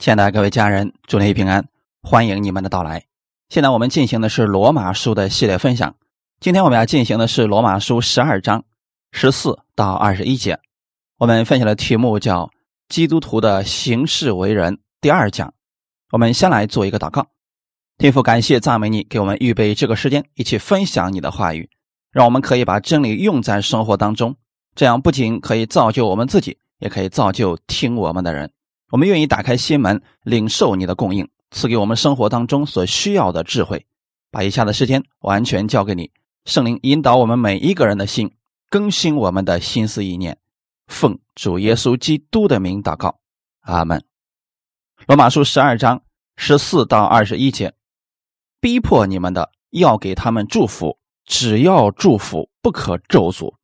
亲爱的各位家人，祝您平安，欢迎你们的到来。现在我们进行的是罗马书的系列分享，今天我们要进行的是罗马书十二章十四到二十一节。我们分享的题目叫《基督徒的行事为人》第二讲。我们先来做一个祷告，天父，感谢赞美你，给我们预备这个时间，一起分享你的话语，让我们可以把真理用在生活当中，这样不仅可以造就我们自己，也可以造就听我们的人。我们愿意打开心门，领受你的供应，赐给我们生活当中所需要的智慧。把以下的时间完全交给你，圣灵引导我们每一个人的心，更新我们的心思意念。奉主耶稣基督的名祷告，阿门。罗马书十二章十四到二十一节：逼迫你们的，要给他们祝福；只要祝福，不可咒诅。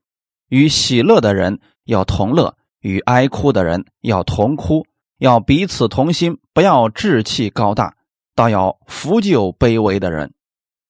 与喜乐的人要同乐，与哀哭的人要同哭。要彼此同心，不要志气高大，倒要扶救卑微的人；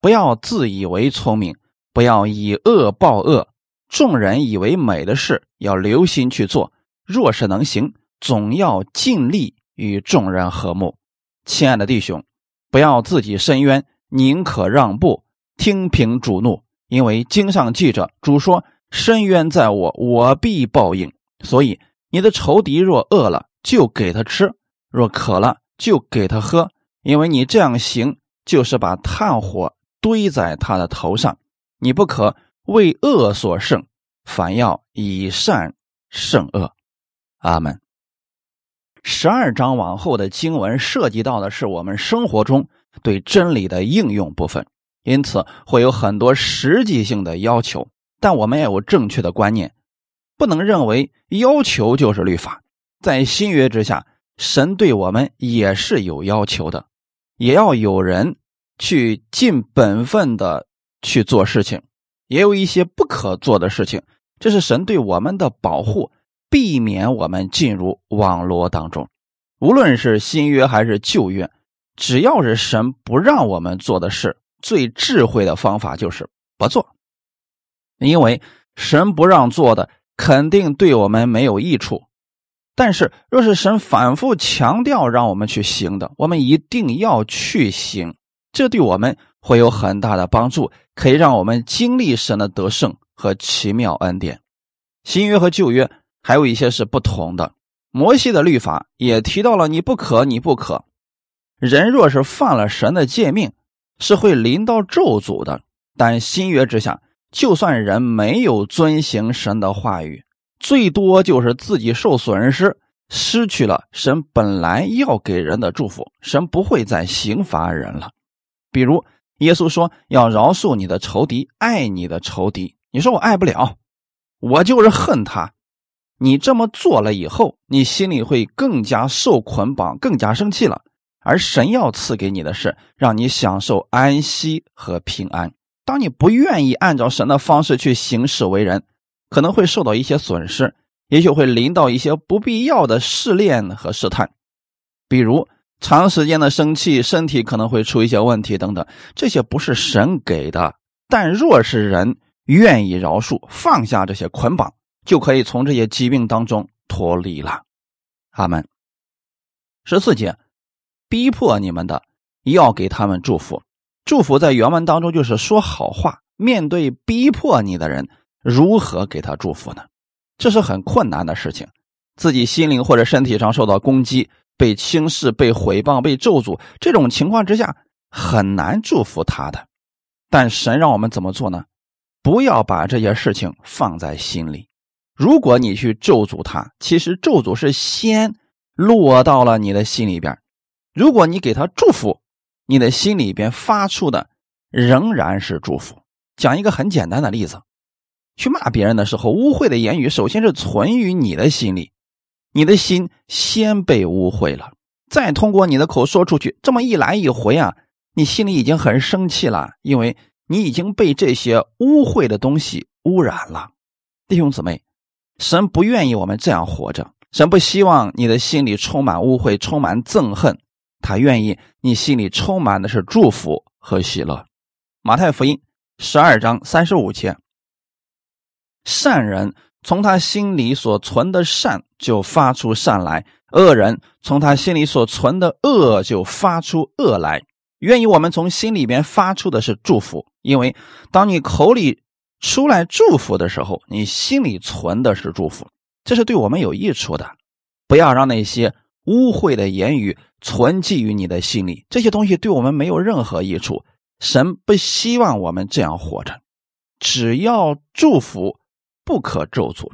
不要自以为聪明，不要以恶报恶。众人以为美的事，要留心去做；若是能行，总要尽力与众人和睦。亲爱的弟兄，不要自己伸冤，宁可让步，听凭主怒，因为经上记着，主说：“深渊在我，我必报应。”所以，你的仇敌若饿了，就给他吃，若渴了就给他喝，因为你这样行，就是把炭火堆在他的头上。你不可为恶所胜，反要以善胜恶。阿门。十二章往后的经文涉及到的是我们生活中对真理的应用部分，因此会有很多实际性的要求。但我们要有正确的观念，不能认为要求就是律法。在新约之下，神对我们也是有要求的，也要有人去尽本分的去做事情，也有一些不可做的事情。这是神对我们的保护，避免我们进入网络当中。无论是新约还是旧约，只要是神不让我们做的事，最智慧的方法就是不做，因为神不让做的，肯定对我们没有益处。但是，若是神反复强调让我们去行的，我们一定要去行，这对我们会有很大的帮助，可以让我们经历神的得胜和奇妙恩典。新约和旧约还有一些是不同的。摩西的律法也提到了你不可，你不可。人若是犯了神的诫命，是会临到咒诅的。但新约之下，就算人没有遵行神的话语。最多就是自己受损失，失去了神本来要给人的祝福。神不会再刑罚人了。比如耶稣说要饶恕你的仇敌，爱你的仇敌。你说我爱不了，我就是恨他。你这么做了以后，你心里会更加受捆绑，更加生气了。而神要赐给你的是让你享受安息和平安。当你不愿意按照神的方式去行事为人。可能会受到一些损失，也许会临到一些不必要的试炼和试探，比如长时间的生气，身体可能会出一些问题等等。这些不是神给的，但若是人愿意饶恕，放下这些捆绑，就可以从这些疾病当中脱离了。阿门。十四节，逼迫你们的，要给他们祝福。祝福在原文当中就是说好话，面对逼迫你的人。如何给他祝福呢？这是很困难的事情。自己心灵或者身体上受到攻击、被轻视、被毁谤、被咒诅，这种情况之下很难祝福他的。但神让我们怎么做呢？不要把这些事情放在心里。如果你去咒诅他，其实咒诅是先落到了你的心里边。如果你给他祝福，你的心里边发出的仍然是祝福。讲一个很简单的例子。去骂别人的时候，污秽的言语首先是存于你的心里，你的心先被污秽了，再通过你的口说出去。这么一来一回啊，你心里已经很生气了，因为你已经被这些污秽的东西污染了。弟兄姊妹，神不愿意我们这样活着，神不希望你的心里充满污秽、充满憎恨，他愿意你心里充满的是祝福和喜乐。马太福音十二章三十五节。善人从他心里所存的善就发出善来，恶人从他心里所存的恶就发出恶来。愿意我们从心里边发出的是祝福，因为当你口里出来祝福的时候，你心里存的是祝福，这是对我们有益处的。不要让那些污秽的言语存记于你的心里，这些东西对我们没有任何益处。神不希望我们这样活着，只要祝福，不可咒诅。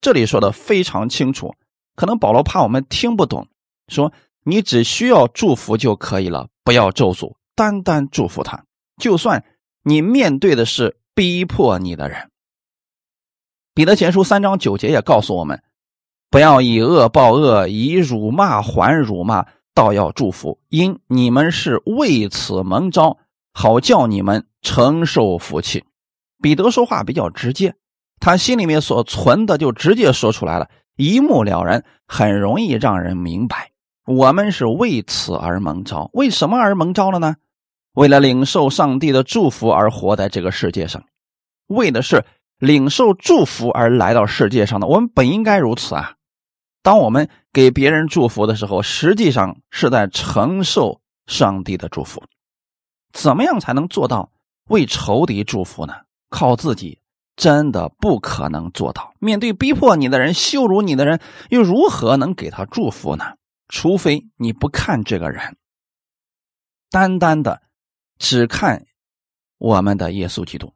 这里说的非常清楚，可能保罗怕我们听不懂，说你只需要祝福就可以了，不要咒诅，单单祝福他。就算你面对的是逼迫你的人，彼得前书三章九节也告诉我们，不要以恶报恶，以辱骂还辱骂，倒要祝福，因你们是为此蒙召。好叫你们承受福气。彼得说话比较直接，他心里面所存的就直接说出来了，一目了然，很容易让人明白。我们是为此而蒙召，为什么而蒙召了呢？为了领受上帝的祝福而活在这个世界上，为的是领受祝福而来到世界上的。我们本应该如此啊！当我们给别人祝福的时候，实际上是在承受上帝的祝福。怎么样才能做到为仇敌祝福呢？靠自己真的不可能做到。面对逼迫你的人、羞辱你的人，又如何能给他祝福呢？除非你不看这个人，单单的只看我们的耶稣基督。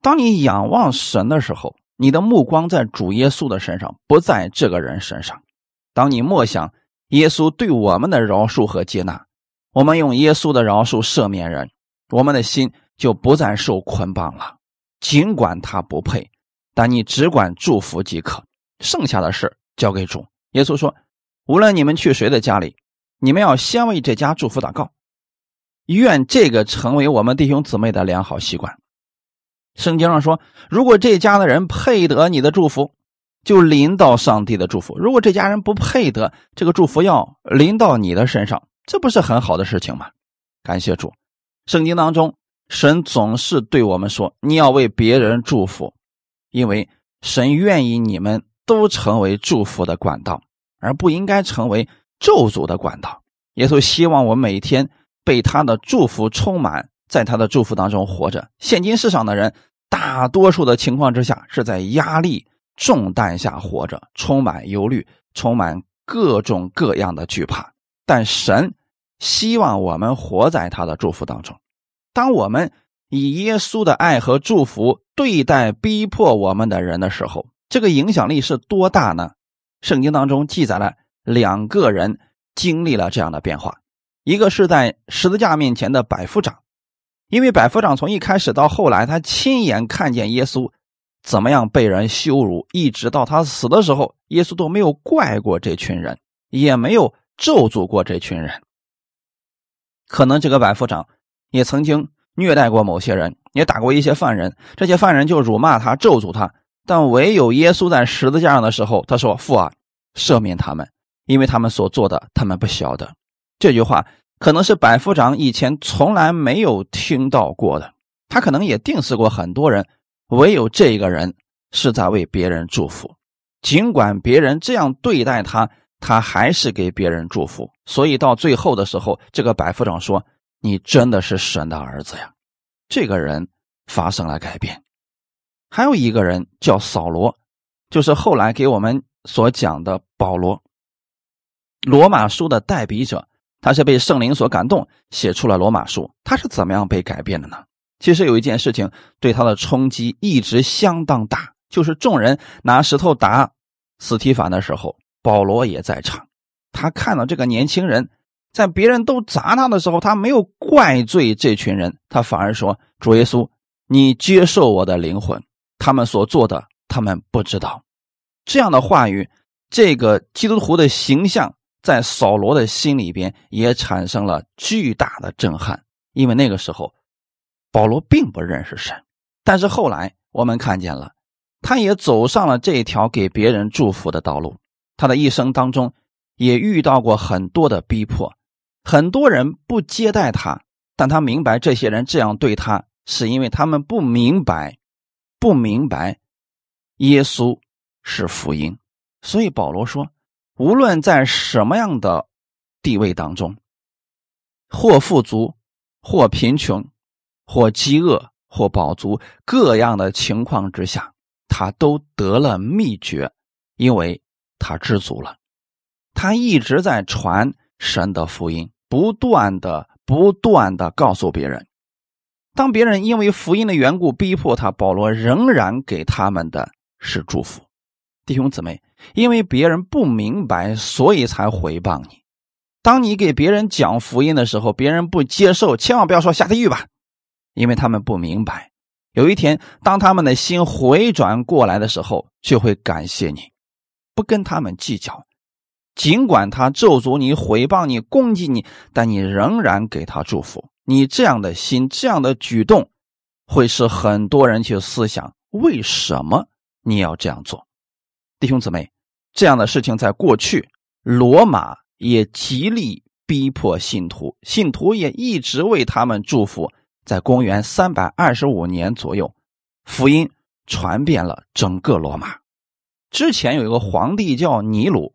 当你仰望神的时候，你的目光在主耶稣的身上，不在这个人身上。当你默想耶稣对我们的饶恕和接纳。我们用耶稣的饶恕赦免人，我们的心就不再受捆绑了。尽管他不配，但你只管祝福即可，剩下的事交给主。耶稣说：“无论你们去谁的家里，你们要先为这家祝福祷告，愿这个成为我们弟兄姊妹的良好习惯。”圣经上说：“如果这家的人配得你的祝福，就临到上帝的祝福；如果这家人不配得，这个祝福要临到你的身上。”这不是很好的事情吗？感谢主，圣经当中，神总是对我们说：“你要为别人祝福，因为神愿意你们都成为祝福的管道，而不应该成为咒诅的管道。”耶稣希望我每天被他的祝福充满，在他的祝福当中活着。现今世上的人，大多数的情况之下是在压力重担下活着，充满忧虑，充满各种各样的惧怕。但神希望我们活在他的祝福当中。当我们以耶稣的爱和祝福对待逼迫我们的人的时候，这个影响力是多大呢？圣经当中记载了两个人经历了这样的变化：一个是在十字架面前的百夫长，因为百夫长从一开始到后来，他亲眼看见耶稣怎么样被人羞辱，一直到他死的时候，耶稣都没有怪过这群人，也没有。咒诅过这群人，可能这个百夫长也曾经虐待过某些人，也打过一些犯人，这些犯人就辱骂他、咒诅他。但唯有耶稣在十字架上的时候，他说：“父啊，赦免他们，因为他们所做的，他们不晓得。”这句话可能是百夫长以前从来没有听到过的，他可能也定死过很多人，唯有这个人是在为别人祝福，尽管别人这样对待他。他还是给别人祝福，所以到最后的时候，这个百夫长说：“你真的是神的儿子呀！”这个人发生了改变。还有一个人叫扫罗，就是后来给我们所讲的保罗，罗马书的代笔者。他是被圣灵所感动，写出了罗马书。他是怎么样被改变的呢？其实有一件事情对他的冲击一直相当大，就是众人拿石头打斯提凡的时候。保罗也在场，他看到这个年轻人，在别人都砸他的时候，他没有怪罪这群人，他反而说：“主耶稣，你接受我的灵魂，他们所做的，他们不知道。”这样的话语，这个基督徒的形象，在扫罗的心里边也产生了巨大的震撼，因为那个时候，保罗并不认识神，但是后来我们看见了，他也走上了这条给别人祝福的道路。他的一生当中，也遇到过很多的逼迫，很多人不接待他，但他明白这些人这样对他，是因为他们不明白，不明白耶稣是福音，所以保罗说，无论在什么样的地位当中，或富足，或贫穷，或饥饿，或饱足，各样的情况之下，他都得了秘诀，因为他知足了。他一直在传神的福音，不断的、不断的告诉别人。当别人因为福音的缘故逼迫他，保罗仍然给他们的是祝福。弟兄姊妹，因为别人不明白，所以才回谤你。当你给别人讲福音的时候，别人不接受，千万不要说下地狱吧，因为他们不明白。有一天，当他们的心回转过来的时候，就会感谢你，不跟他们计较。尽管他咒诅你、毁谤你、攻击你，但你仍然给他祝福。你这样的心、这样的举动，会使很多人去思想：为什么你要这样做？弟兄姊妹，这样的事情在过去，罗马也极力逼迫信徒，信徒也一直为他们祝福。在公元三百二十五年左右，福音传遍了整个罗马。之前有一个皇帝叫尼禄。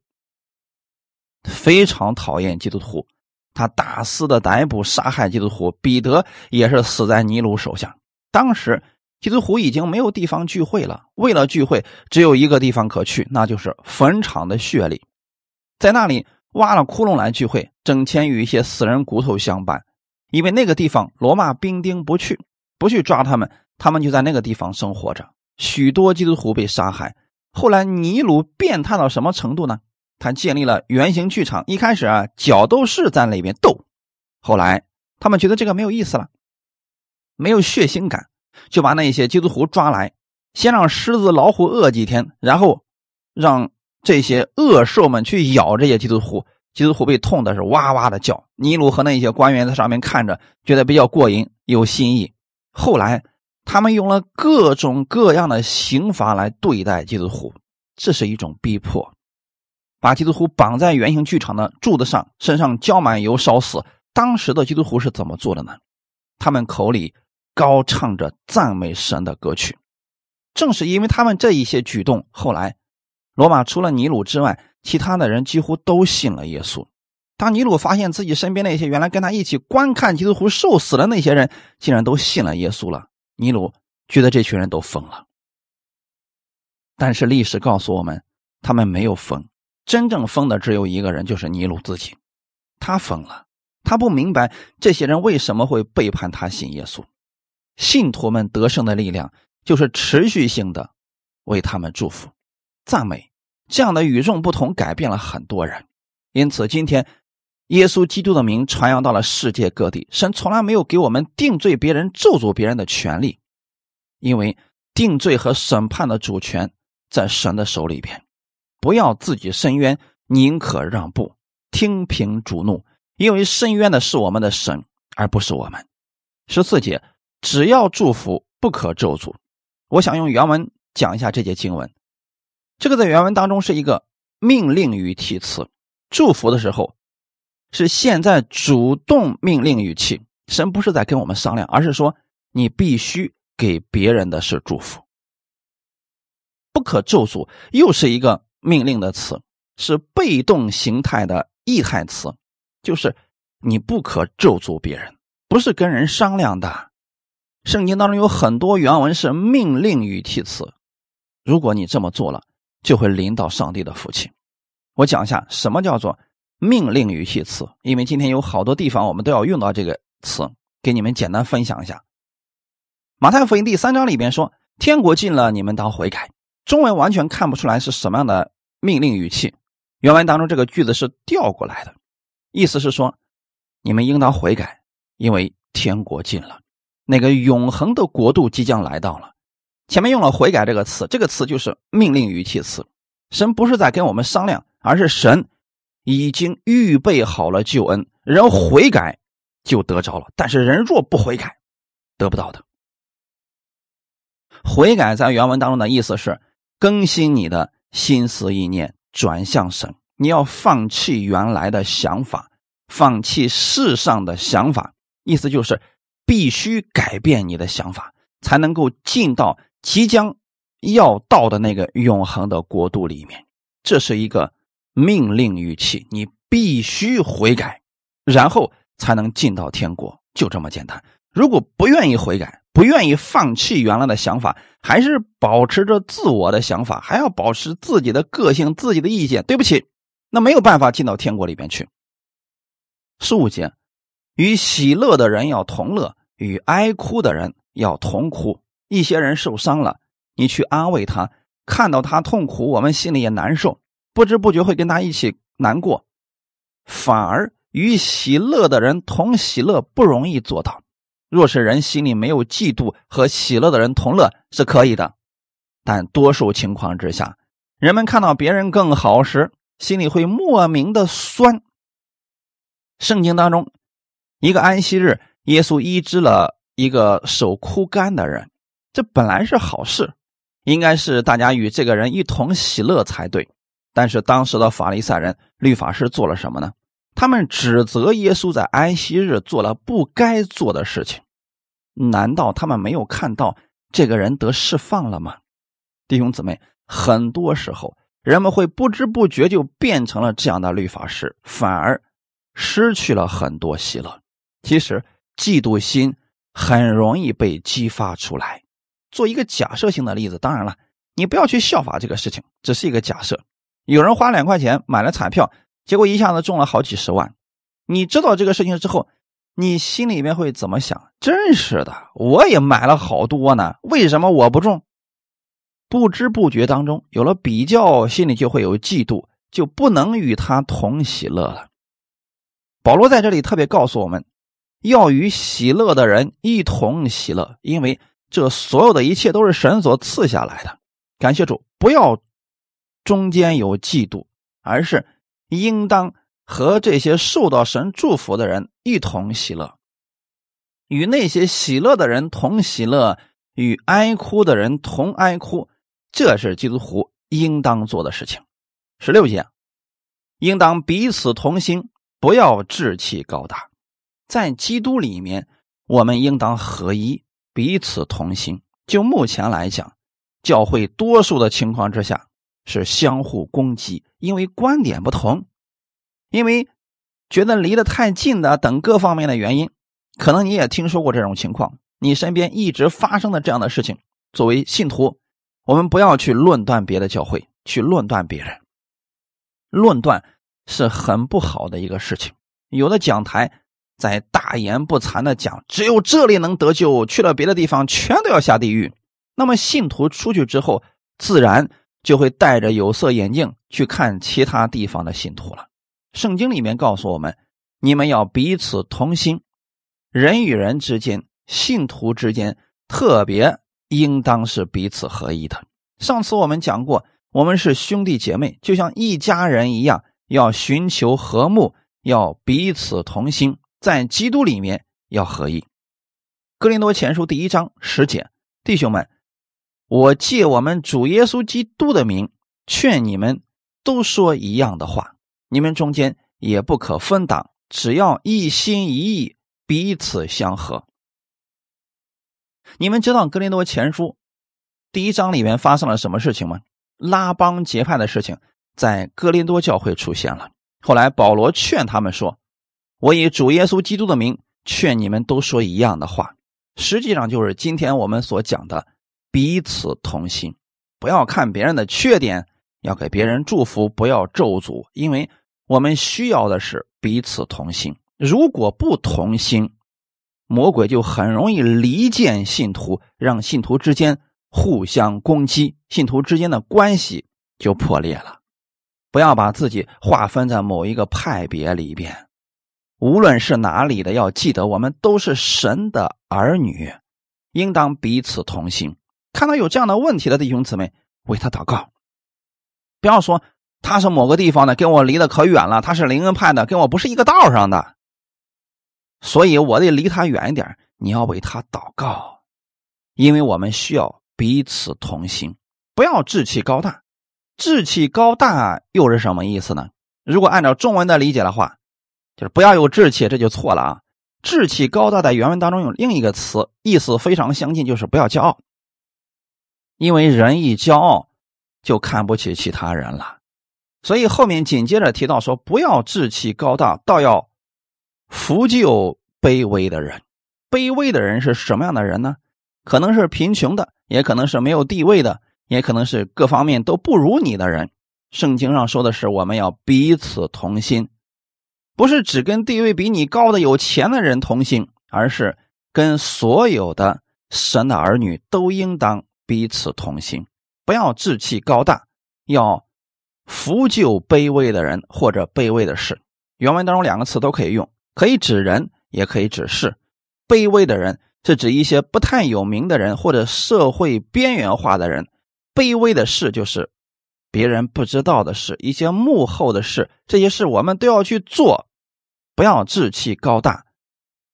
非常讨厌基督徒，他大肆的逮捕、杀害基督徒。彼得也是死在尼禄手下。当时基督徒已经没有地方聚会了，为了聚会，只有一个地方可去，那就是坟场的穴里，在那里挖了窟窿来聚会，整天与一些死人骨头相伴。因为那个地方罗马兵丁不去，不去抓他们，他们就在那个地方生活着。许多基督徒被杀害。后来尼禄变态到什么程度呢？他建立了圆形剧场，一开始啊，角斗士在那边斗，后来他们觉得这个没有意思了，没有血腥感，就把那些基督徒抓来，先让狮子、老虎饿几天，然后让这些恶兽们去咬这些基督徒，基督徒被痛的是哇哇的叫。尼禄和那些官员在上面看着，觉得比较过瘾，有新意。后来他们用了各种各样的刑罚来对待基督徒，这是一种逼迫。把基督徒绑在圆形剧场的柱子上，身上浇满油烧死。当时的基督徒是怎么做的呢？他们口里高唱着赞美神的歌曲。正是因为他们这一些举动，后来罗马除了尼禄之外，其他的人几乎都信了耶稣。当尼禄发现自己身边那些原来跟他一起观看基督徒受死的那些人，竟然都信了耶稣了，尼禄觉得这群人都疯了。但是历史告诉我们，他们没有疯。真正疯的只有一个人，就是尼禄自己。他疯了，他不明白这些人为什么会背叛他信耶稣。信徒们得胜的力量，就是持续性的为他们祝福、赞美。这样的与众不同，改变了很多人。因此，今天耶稣基督的名传扬到了世界各地。神从来没有给我们定罪别人、咒诅别人的权利，因为定罪和审判的主权在神的手里边。不要自己伸冤，宁可让步，听凭主怒，因为伸冤的是我们的神，而不是我们。十四节，只要祝福，不可咒诅。我想用原文讲一下这节经文。这个在原文当中是一个命令语气词，祝福的时候是现在主动命令语气。神不是在跟我们商量，而是说你必须给别人的是祝福，不可咒诅，又是一个。命令的词是被动形态的意态词，就是你不可咒诅别人，不是跟人商量的。圣经当中有很多原文是命令语气词，如果你这么做了，就会临到上帝的福气。我讲一下什么叫做命令语气词，因为今天有好多地方我们都要用到这个词，给你们简单分享一下。马太福音第三章里边说：“天国近了，你们当悔改。”中文完全看不出来是什么样的命令语气，原文当中这个句子是调过来的，意思是说，你们应当悔改，因为天国近了，那个永恒的国度即将来到了。前面用了“悔改”这个词，这个词就是命令语气词。神不是在跟我们商量，而是神已经预备好了救恩，人悔改就得着了。但是人若不悔改，得不到的。悔改在原文当中的意思是。更新你的心思意念，转向神。你要放弃原来的想法，放弃世上的想法。意思就是必须改变你的想法，才能够进到即将要到的那个永恒的国度里面。这是一个命令语气，你必须悔改，然后才能进到天国，就这么简单。如果不愿意悔改，不愿意放弃原来的想法，还是保持着自我的想法，还要保持自己的个性、自己的意见。对不起，那没有办法进到天国里边去。十五节，与喜乐的人要同乐，与哀哭的人要同哭。一些人受伤了，你去安慰他，看到他痛苦，我们心里也难受，不知不觉会跟他一起难过。反而与喜乐的人同喜乐不容易做到。若是人心里没有嫉妒和喜乐的人同乐是可以的，但多数情况之下，人们看到别人更好时，心里会莫名的酸。圣经当中，一个安息日，耶稣医治了一个手枯干的人，这本来是好事，应该是大家与这个人一同喜乐才对。但是当时的法利赛人、律法师做了什么呢？他们指责耶稣在安息日做了不该做的事情，难道他们没有看到这个人得释放了吗？弟兄姊妹，很多时候人们会不知不觉就变成了这样的律法师，反而失去了很多喜乐。其实嫉妒心很容易被激发出来。做一个假设性的例子，当然了，你不要去效法这个事情，只是一个假设。有人花两块钱买了彩票。结果一下子中了好几十万，你知道这个事情之后，你心里面会怎么想？真是的，我也买了好多呢，为什么我不中？不知不觉当中有了比较，心里就会有嫉妒，就不能与他同喜乐了。保罗在这里特别告诉我们，要与喜乐的人一同喜乐，因为这所有的一切都是神所赐下来的。感谢主，不要中间有嫉妒，而是。应当和这些受到神祝福的人一同喜乐，与那些喜乐的人同喜乐，与哀哭的人同哀哭，这是基督徒应当做的事情。十六节，应当彼此同心，不要志气高大。在基督里面，我们应当合一，彼此同心。就目前来讲，教会多数的情况之下。是相互攻击，因为观点不同，因为觉得离得太近的等各方面的原因，可能你也听说过这种情况，你身边一直发生的这样的事情。作为信徒，我们不要去论断别的教会，去论断别人，论断是很不好的一个事情。有的讲台在大言不惭的讲，只有这里能得救，去了别的地方全都要下地狱。那么信徒出去之后，自然。就会戴着有色眼镜去看其他地方的信徒了。圣经里面告诉我们，你们要彼此同心，人与人之间、信徒之间，特别应当是彼此合一的。上次我们讲过，我们是兄弟姐妹，就像一家人一样，要寻求和睦，要彼此同心，在基督里面要合一。哥林多前书第一章十节，弟兄们。我借我们主耶稣基督的名劝你们，都说一样的话。你们中间也不可分党，只要一心一意，彼此相合。你们知道格林多前书第一章里面发生了什么事情吗？拉帮结派的事情在哥林多教会出现了。后来保罗劝他们说：“我以主耶稣基督的名劝你们，都说一样的话。”实际上就是今天我们所讲的。彼此同心，不要看别人的缺点，要给别人祝福，不要咒诅，因为我们需要的是彼此同心。如果不同心，魔鬼就很容易离间信徒，让信徒之间互相攻击，信徒之间的关系就破裂了。不要把自己划分在某一个派别里边，无论是哪里的，要记得我们都是神的儿女，应当彼此同心。看到有这样的问题的弟兄姊妹，为他祷告。不要说他是某个地方的，跟我离得可远了；他是灵恩派的，跟我不是一个道上的，所以我得离他远一点。你要为他祷告，因为我们需要彼此同心，不要志气高大。志气高大又是什么意思呢？如果按照中文的理解的话，就是不要有志气，这就错了啊！志气高大在原文当中有另一个词，意思非常相近，就是不要骄傲。因为人一骄傲，就看不起其他人了。所以后面紧接着提到说，不要志气高大，倒要扶救卑微的人。卑微的人是什么样的人呢？可能是贫穷的，也可能是没有地位的，也可能是各方面都不如你的人。圣经上说的是，我们要彼此同心，不是只跟地位比你高的有钱的人同心，而是跟所有的神的儿女都应当彼此同心，不要志气高大，要扶救卑微的人或者卑微的事。原文当中两个词都可以用，可以指人，也可以指事。卑微的人。是指一些不太有名的人或者社会边缘化的人，卑微的事就是别人不知道的事，一些幕后的事，这些事我们都要去做，不要志气高大。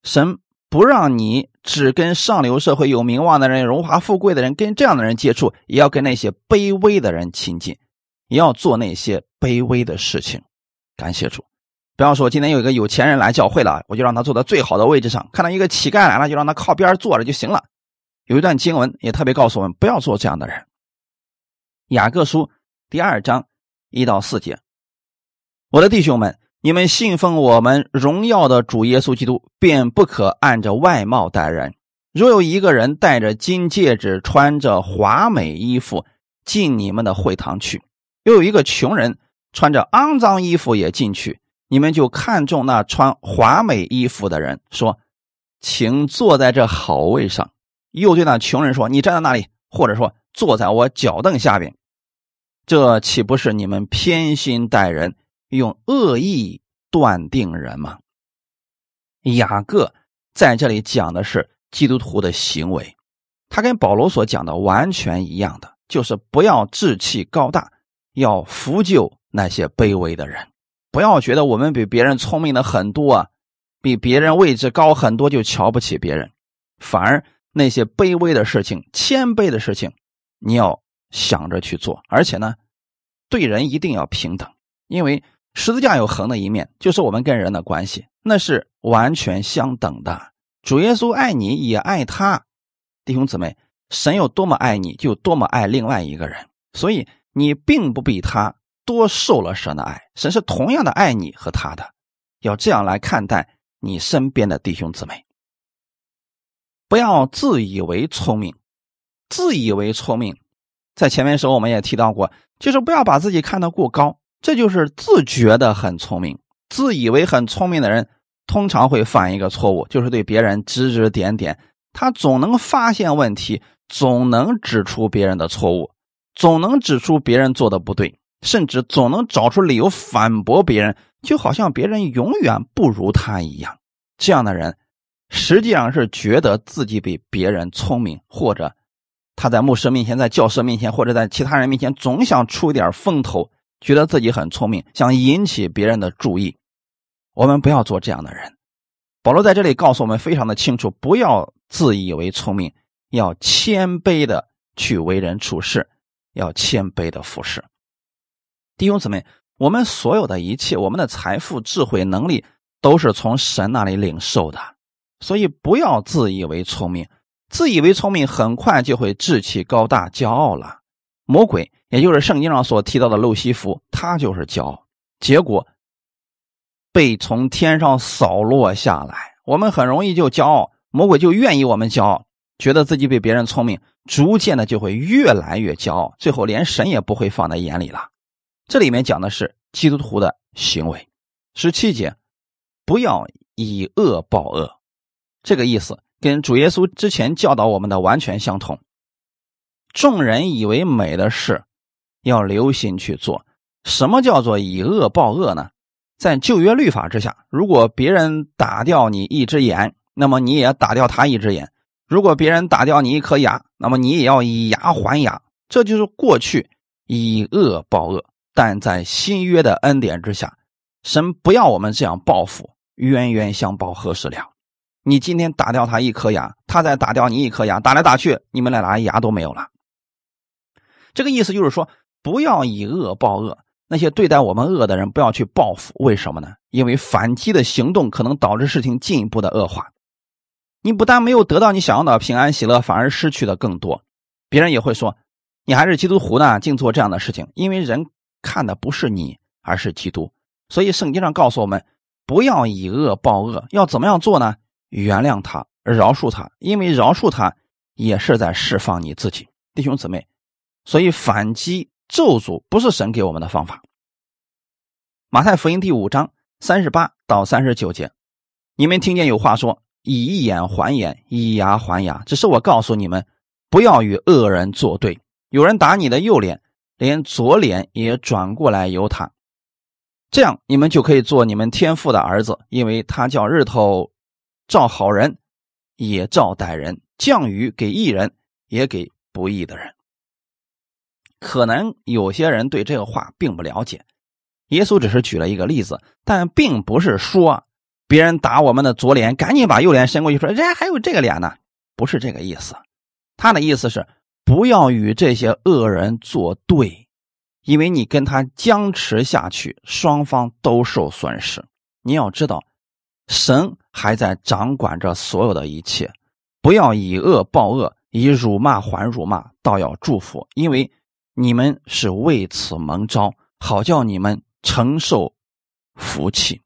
神不让你只跟上流社会有名望的人、荣华富贵的人跟这样的人接触，也要跟那些卑微的人亲近，也要做那些卑微的事情。感谢主。不要说，今天有一个有钱人来教会了，我就让他坐在最好的位置上；看到一个乞丐来了，就让他靠边坐着就行了。有一段经文也特别告诉我们，不要做这样的人。雅各书第二章一到四节，我的弟兄们，你们信奉我们荣耀的主耶稣基督，便不可按着外貌待人。若有一个人戴着金戒指，穿着华美衣服进你们的会堂去，又有一个穷人穿着肮脏衣服也进去。你们就看中那穿华美衣服的人，说：“请坐在这好位上。”又对那穷人说：“你站在那里，或者说坐在我脚凳下边。”这岂不是你们偏心待人，用恶意断定人吗？雅各在这里讲的是基督徒的行为，他跟保罗所讲的完全一样的，就是不要志气高大，要扶救那些卑微的人。不要觉得我们比别人聪明的很多啊，比别人位置高很多就瞧不起别人，反而那些卑微的事情、谦卑的事情，你要想着去做。而且呢，对人一定要平等，因为十字架有横的一面，就是我们跟人的关系，那是完全相等的。主耶稣爱你也爱他，弟兄姊妹，神有多么爱你，就多么爱另外一个人，所以你并不比他。多受了神的爱，神是同样的爱你和他的，要这样来看待你身边的弟兄姊妹。不要自以为聪明，自以为聪明，在前面时候我们也提到过，就是不要把自己看得过高，这就是自觉的很聪明。自以为很聪明的人，通常会犯一个错误，就是对别人指指点点，他总能发现问题，总能指出别人的错误，总能指出别人做的不对。甚至总能找出理由反驳别人，就好像别人永远不如他一样。这样的人，实际上是觉得自己比别人聪明，或者他在牧师面前、在教师面前，或者在其他人面前，总想出一点风头，觉得自己很聪明，想引起别人的注意。我们不要做这样的人。保罗在这里告诉我们非常的清楚：不要自以为聪明，要谦卑的去为人处事，要谦卑的服侍。弟兄姊妹，我们所有的一切，我们的财富、智慧、能力，都是从神那里领受的。所以不要自以为聪明，自以为聪明，很快就会志气高大、骄傲了。魔鬼，也就是圣经上所提到的路西弗，他就是骄傲，结果被从天上扫落下来。我们很容易就骄傲，魔鬼就愿意我们骄傲，觉得自己比别人聪明，逐渐的就会越来越骄傲，最后连神也不会放在眼里了。这里面讲的是基督徒的行为，十七节，不要以恶报恶，这个意思跟主耶稣之前教导我们的完全相同。众人以为美的事，要留心去做。什么叫做以恶报恶呢？在旧约律法之下，如果别人打掉你一只眼，那么你也打掉他一只眼；如果别人打掉你一颗牙，那么你也要以牙还牙。这就是过去以恶报恶。但在新约的恩典之下，神不要我们这样报复，冤冤相报何时了？你今天打掉他一颗牙，他再打掉你一颗牙，打来打去，你们俩牙都没有了。这个意思就是说，不要以恶报恶。那些对待我们恶的人，不要去报复。为什么呢？因为反击的行动可能导致事情进一步的恶化。你不但没有得到你想要的平安喜乐，反而失去的更多。别人也会说，你还是基督徒呢，净做这样的事情。因为人。看的不是你，而是基督。所以圣经上告诉我们，不要以恶报恶，要怎么样做呢？原谅他，饶恕他，因为饶恕他也是在释放你自己，弟兄姊妹。所以反击咒诅不是神给我们的方法。马太福音第五章三十八到三十九节，你们听见有话说：“以眼还眼，以牙还牙。”只是我告诉你们，不要与恶人作对。有人打你的右脸，连左脸也转过来由他。这样，你们就可以做你们天父的儿子，因为他叫日头照好人，也照歹人；降雨给义人，也给不义的人。可能有些人对这个话并不了解，耶稣只是举了一个例子，但并不是说别人打我们的左脸，赶紧把右脸伸过去，说人家还有这个脸呢，不是这个意思。他的意思是不要与这些恶人作对。因为你跟他僵持下去，双方都受损失。你要知道，神还在掌管着所有的一切。不要以恶报恶，以辱骂还辱骂，倒要祝福，因为你们是为此蒙召，好叫你们承受福气。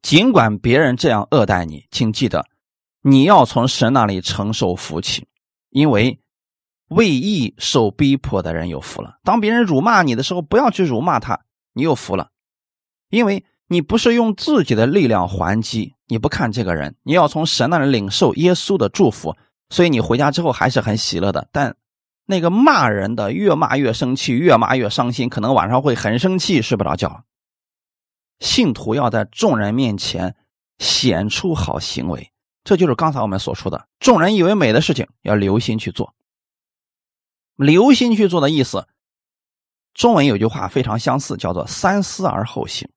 尽管别人这样恶待你，请记得，你要从神那里承受福气，因为。为义受逼迫的人有福了。当别人辱骂你的时候，不要去辱骂他，你有福了，因为你不是用自己的力量还击，你不看这个人，你要从神那里领受耶稣的祝福，所以你回家之后还是很喜乐的。但那个骂人的，越骂越生气，越骂越伤心，可能晚上会很生气，睡不着觉。信徒要在众人面前显出好行为，这就是刚才我们所说的，众人以为美的事情，要留心去做。留心去做的意思，中文有句话非常相似，叫做“三思而后行”。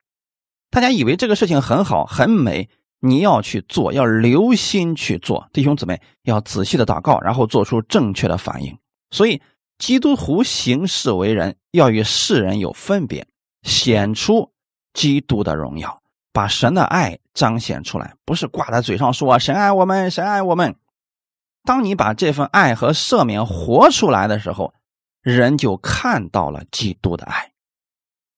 大家以为这个事情很好很美，你要去做，要留心去做。弟兄姊妹要仔细的祷告，然后做出正确的反应。所以，基督徒行事为人要与世人有分别，显出基督的荣耀，把神的爱彰显出来，不是挂在嘴上说“神爱我们，神爱我们”。当你把这份爱和赦免活出来的时候，人就看到了基督的爱。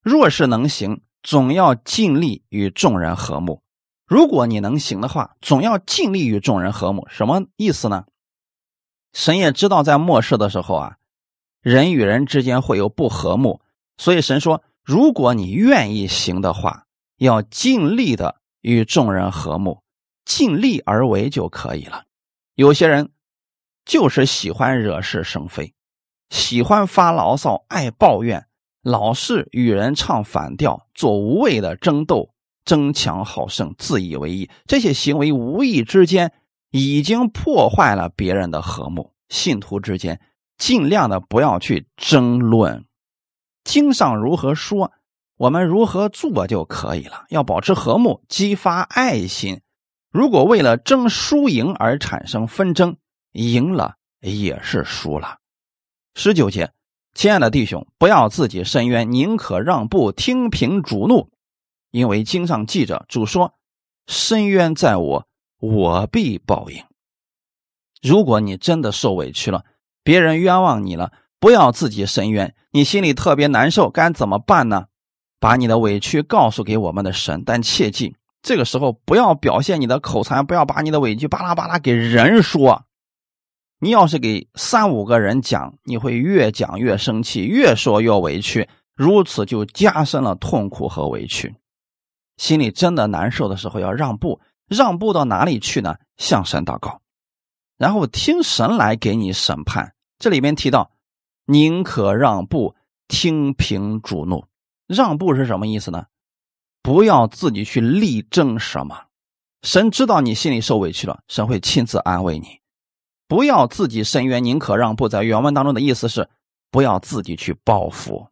若是能行，总要尽力与众人和睦。如果你能行的话，总要尽力与众人和睦。什么意思呢？神也知道在末世的时候啊，人与人之间会有不和睦，所以神说：如果你愿意行的话，要尽力的与众人和睦，尽力而为就可以了。有些人。就是喜欢惹是生非，喜欢发牢骚，爱抱怨，老是与人唱反调，做无谓的争斗，争强好胜，自以为意。这些行为无意之间已经破坏了别人的和睦。信徒之间尽量的不要去争论，经上如何说，我们如何做就可以了。要保持和睦，激发爱心。如果为了争输赢而产生纷争，赢了也是输了。十九节，亲爱的弟兄，不要自己伸冤，宁可让步，听凭主怒，因为经上记着，主说：“深冤在我，我必报应。”如果你真的受委屈了，别人冤枉你了，不要自己伸冤，你心里特别难受，该怎么办呢？把你的委屈告诉给我们的神，但切记这个时候不要表现你的口才，不要把你的委屈巴拉巴拉给人说。你要是给三五个人讲，你会越讲越生气，越说越委屈，如此就加深了痛苦和委屈。心里真的难受的时候，要让步，让步到哪里去呢？向神祷告，然后听神来给你审判。这里面提到，宁可让步，听凭主怒。让步是什么意思呢？不要自己去力争什么。神知道你心里受委屈了，神会亲自安慰你。不要自己伸冤，宁可让步。在原文当中的意思是，不要自己去报复，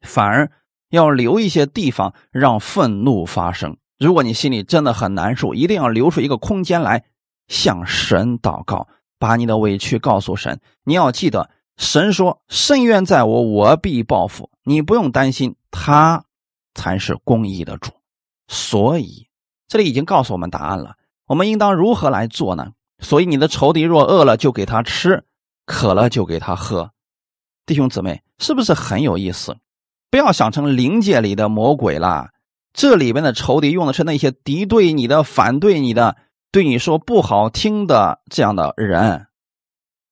反而要留一些地方让愤怒发生。如果你心里真的很难受，一定要留出一个空间来向神祷告，把你的委屈告诉神。你要记得，神说：“深渊在我，我必报复。”你不用担心，他才是公义的主。所以，这里已经告诉我们答案了。我们应当如何来做呢？所以，你的仇敌若饿了，就给他吃；渴了，就给他喝。弟兄姊妹，是不是很有意思？不要想成灵界里的魔鬼了，这里边的仇敌用的是那些敌对你的、反对你的、对你说不好听的这样的人。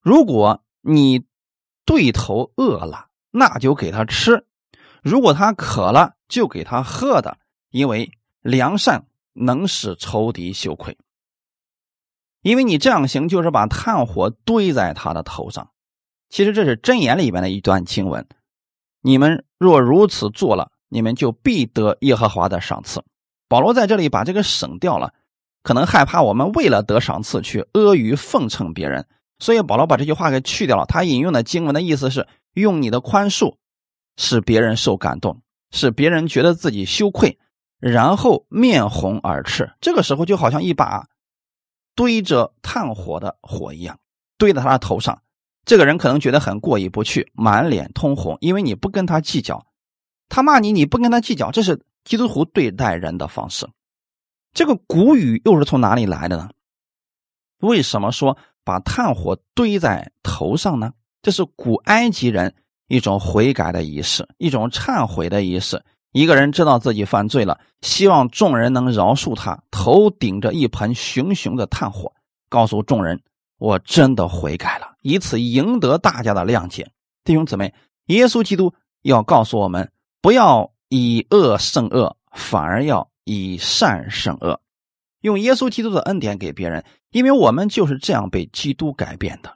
如果你对头饿了，那就给他吃；如果他渴了，就给他喝的，因为良善能使仇敌羞愧。因为你这样行，就是把炭火堆在他的头上。其实这是箴言里边的一段经文。你们若如此做了，你们就必得耶和华的赏赐。保罗在这里把这个省掉了，可能害怕我们为了得赏赐去阿谀奉承别人，所以保罗把这句话给去掉了。他引用的经文的意思是用你的宽恕使别人受感动，使别人觉得自己羞愧，然后面红耳赤。这个时候就好像一把。堆着炭火的火一样，堆在他的头上。这个人可能觉得很过意不去，满脸通红，因为你不跟他计较。他骂你，你不跟他计较，这是基督徒对待人的方式。这个古语又是从哪里来的呢？为什么说把炭火堆在头上呢？这是古埃及人一种悔改的仪式，一种忏悔的仪式。一个人知道自己犯罪了，希望众人能饶恕他，头顶着一盆熊熊的炭火，告诉众人：“我真的悔改了。”以此赢得大家的谅解。弟兄姊妹，耶稣基督要告诉我们：不要以恶胜恶，反而要以善胜恶，用耶稣基督的恩典给别人，因为我们就是这样被基督改变的。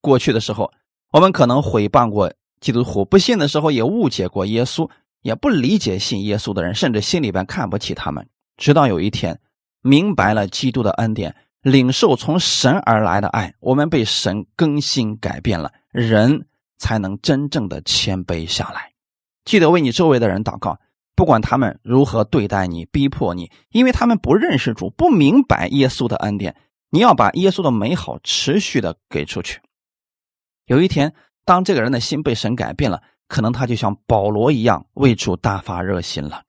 过去的时候，我们可能毁谤过基督徒，不信的时候也误解过耶稣。也不理解信耶稣的人，甚至心里边看不起他们。直到有一天，明白了基督的恩典，领受从神而来的爱，我们被神更新改变了，人才能真正的谦卑下来。记得为你周围的人祷告，不管他们如何对待你、逼迫你，因为他们不认识主，不明白耶稣的恩典。你要把耶稣的美好持续的给出去。有一天，当这个人的心被神改变了。可能他就像保罗一样为主大发热心了，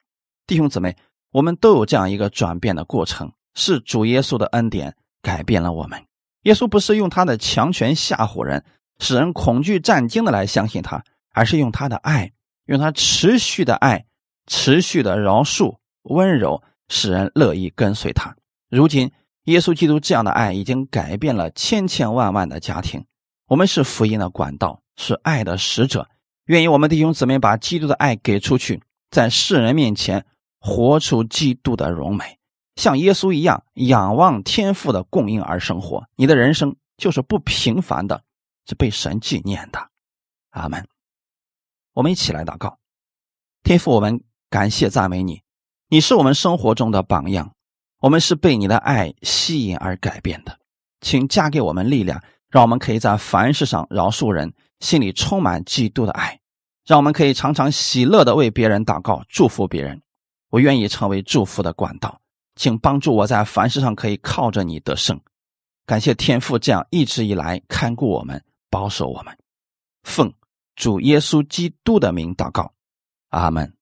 弟兄姊妹，我们都有这样一个转变的过程，是主耶稣的恩典改变了我们。耶稣不是用他的强权吓唬人，使人恐惧战惊的来相信他，而是用他的爱，用他持续的爱、持续的饶恕、温柔，使人乐意跟随他。如今，耶稣基督这样的爱已经改变了千千万万的家庭。我们是福音的管道，是爱的使者。愿意我们弟兄姊妹把基督的爱给出去，在世人面前活出基督的荣美，像耶稣一样仰望天父的供应而生活。你的人生就是不平凡的，是被神纪念的。阿门。我们一起来祷告，天父，我们感谢赞美你，你是我们生活中的榜样，我们是被你的爱吸引而改变的，请加给我们力量，让我们可以在凡事上饶恕人。心里充满基督的爱，让我们可以常常喜乐的为别人祷告，祝福别人。我愿意成为祝福的管道，请帮助我在凡事上可以靠着你得胜。感谢天父这样一直以来看顾我们、保守我们。奉主耶稣基督的名祷告，阿门。